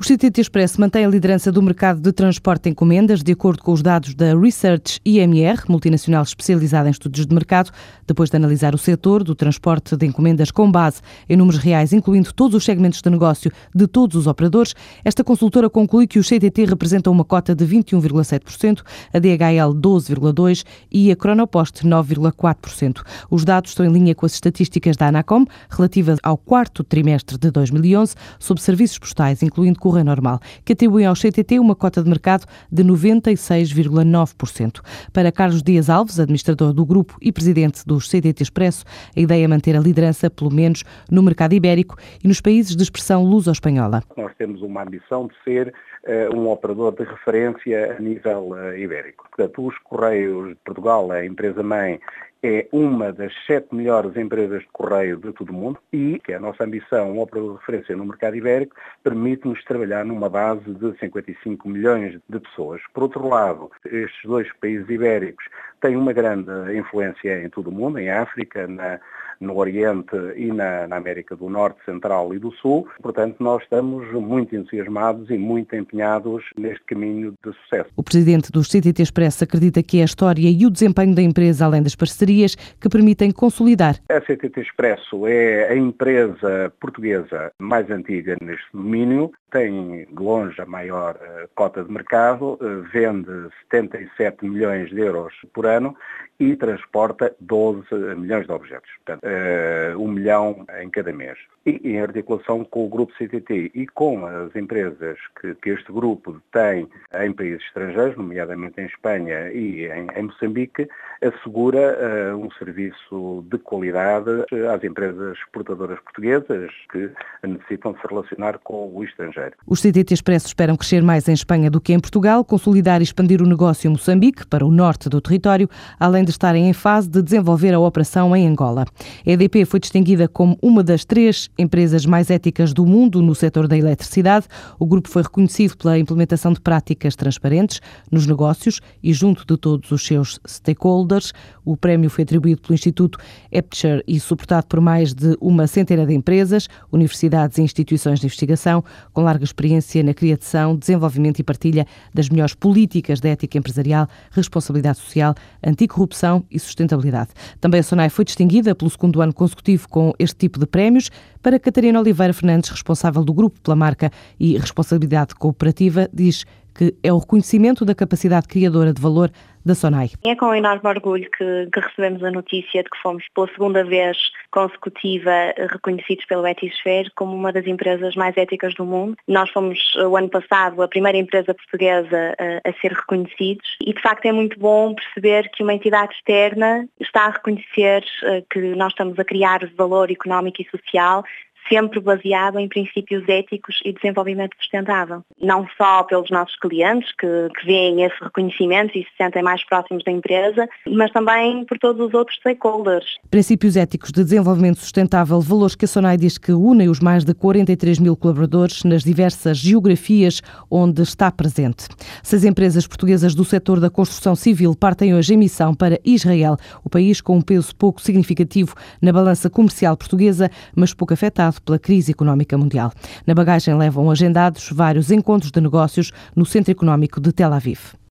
O CTT Express mantém a liderança do mercado de transporte de encomendas, de acordo com os dados da Research IMR, multinacional especializada em estudos de mercado, depois de analisar o setor do transporte de encomendas com base em números reais, incluindo todos os segmentos de negócio de todos os operadores. Esta consultora conclui que o CTT representa uma cota de 21,7%, a DHL 12,2% e a Cronopost 9,4%. Os dados estão em linha com as estatísticas da Anacom relativas ao quarto trimestre de 2011 sobre serviços postais, incluindo Correio Normal, que atribuem ao CTT uma cota de mercado de 96,9%. Para Carlos Dias Alves, administrador do grupo e presidente do CTT Expresso, a ideia é manter a liderança, pelo menos, no mercado ibérico e nos países de expressão luso-espanhola. Nós temos uma ambição de ser uh, um operador de referência a nível uh, ibérico. Portanto, os Correios de Portugal, a empresa-mãe, é uma das sete melhores empresas de correio de todo o mundo e, que é a nossa ambição, um operador de referência no mercado ibérico, permite-nos trabalhar numa base de 55 milhões de pessoas. Por outro lado, estes dois países ibéricos têm uma grande influência em todo o mundo, em África, na, no Oriente e na, na, América do Norte, Central e do Sul. Portanto, nós estamos muito entusiasmados e muito empenhados neste caminho de sucesso. O presidente do CTT Express acredita que é a história e o desempenho da empresa, além das parcerias, que permitem consolidar. A CTT Expresso é a empresa portuguesa mais antiga neste domínio, tem de longe a maior uh, cota de mercado, uh, vende 77 milhões de euros por ano e transporta 12 milhões de objetos, portanto, uh, um milhão em cada mês. E em articulação com o grupo CTT e com as empresas que, que este grupo tem em países estrangeiros, nomeadamente em Espanha e em, em Moçambique, assegura uh, um serviço de qualidade às empresas exportadoras portuguesas que necessitam se relacionar com o estrangeiro. Os CTT Expresso esperam crescer mais em Espanha do que em Portugal, consolidar e expandir o negócio em Moçambique, para o norte do território, além de estarem em fase de desenvolver a operação em Angola. A EDP foi distinguida como uma das três empresas mais éticas do mundo no setor da eletricidade. O grupo foi reconhecido pela implementação de práticas transparentes nos negócios e junto de todos os seus stakeholders. O prémio foi atribuído pelo Instituto Epcher e suportado por mais de uma centena de empresas, universidades e instituições de investigação com larga experiência na criação, desenvolvimento e partilha das melhores políticas de ética empresarial, responsabilidade social, anticorrupção e sustentabilidade. Também a SONAI foi distinguida pelo segundo ano consecutivo com este tipo de prémios. Para Catarina Oliveira Fernandes, responsável do grupo pela marca e responsabilidade cooperativa, diz que é o reconhecimento da capacidade criadora de valor da SONAI. É com enorme orgulho que, que, recebemos a notícia de que fomos pela segunda vez consecutiva reconhecidos pelo Etisphere como uma das empresas mais éticas do mundo. Nós fomos o ano passado a primeira empresa portuguesa a, a ser reconhecidos e de facto é muito bom perceber que uma entidade externa está a reconhecer eh, que nós estamos a criar valor económico e social sempre baseado em princípios éticos e desenvolvimento sustentável. Não só pelos nossos clientes, que, que veem esse reconhecimento e se sentem mais próximos da empresa, mas também por todos os outros stakeholders. Princípios éticos de desenvolvimento sustentável, valores que a Sonai diz que unem os mais de 43 mil colaboradores nas diversas geografias onde está presente. Seis empresas portuguesas do setor da construção civil partem hoje em missão para Israel, o país com um peso pouco significativo na balança comercial portuguesa, mas pouco afetado pela crise económica mundial. Na bagagem levam agendados vários encontros de negócios no Centro Económico de Tel Aviv.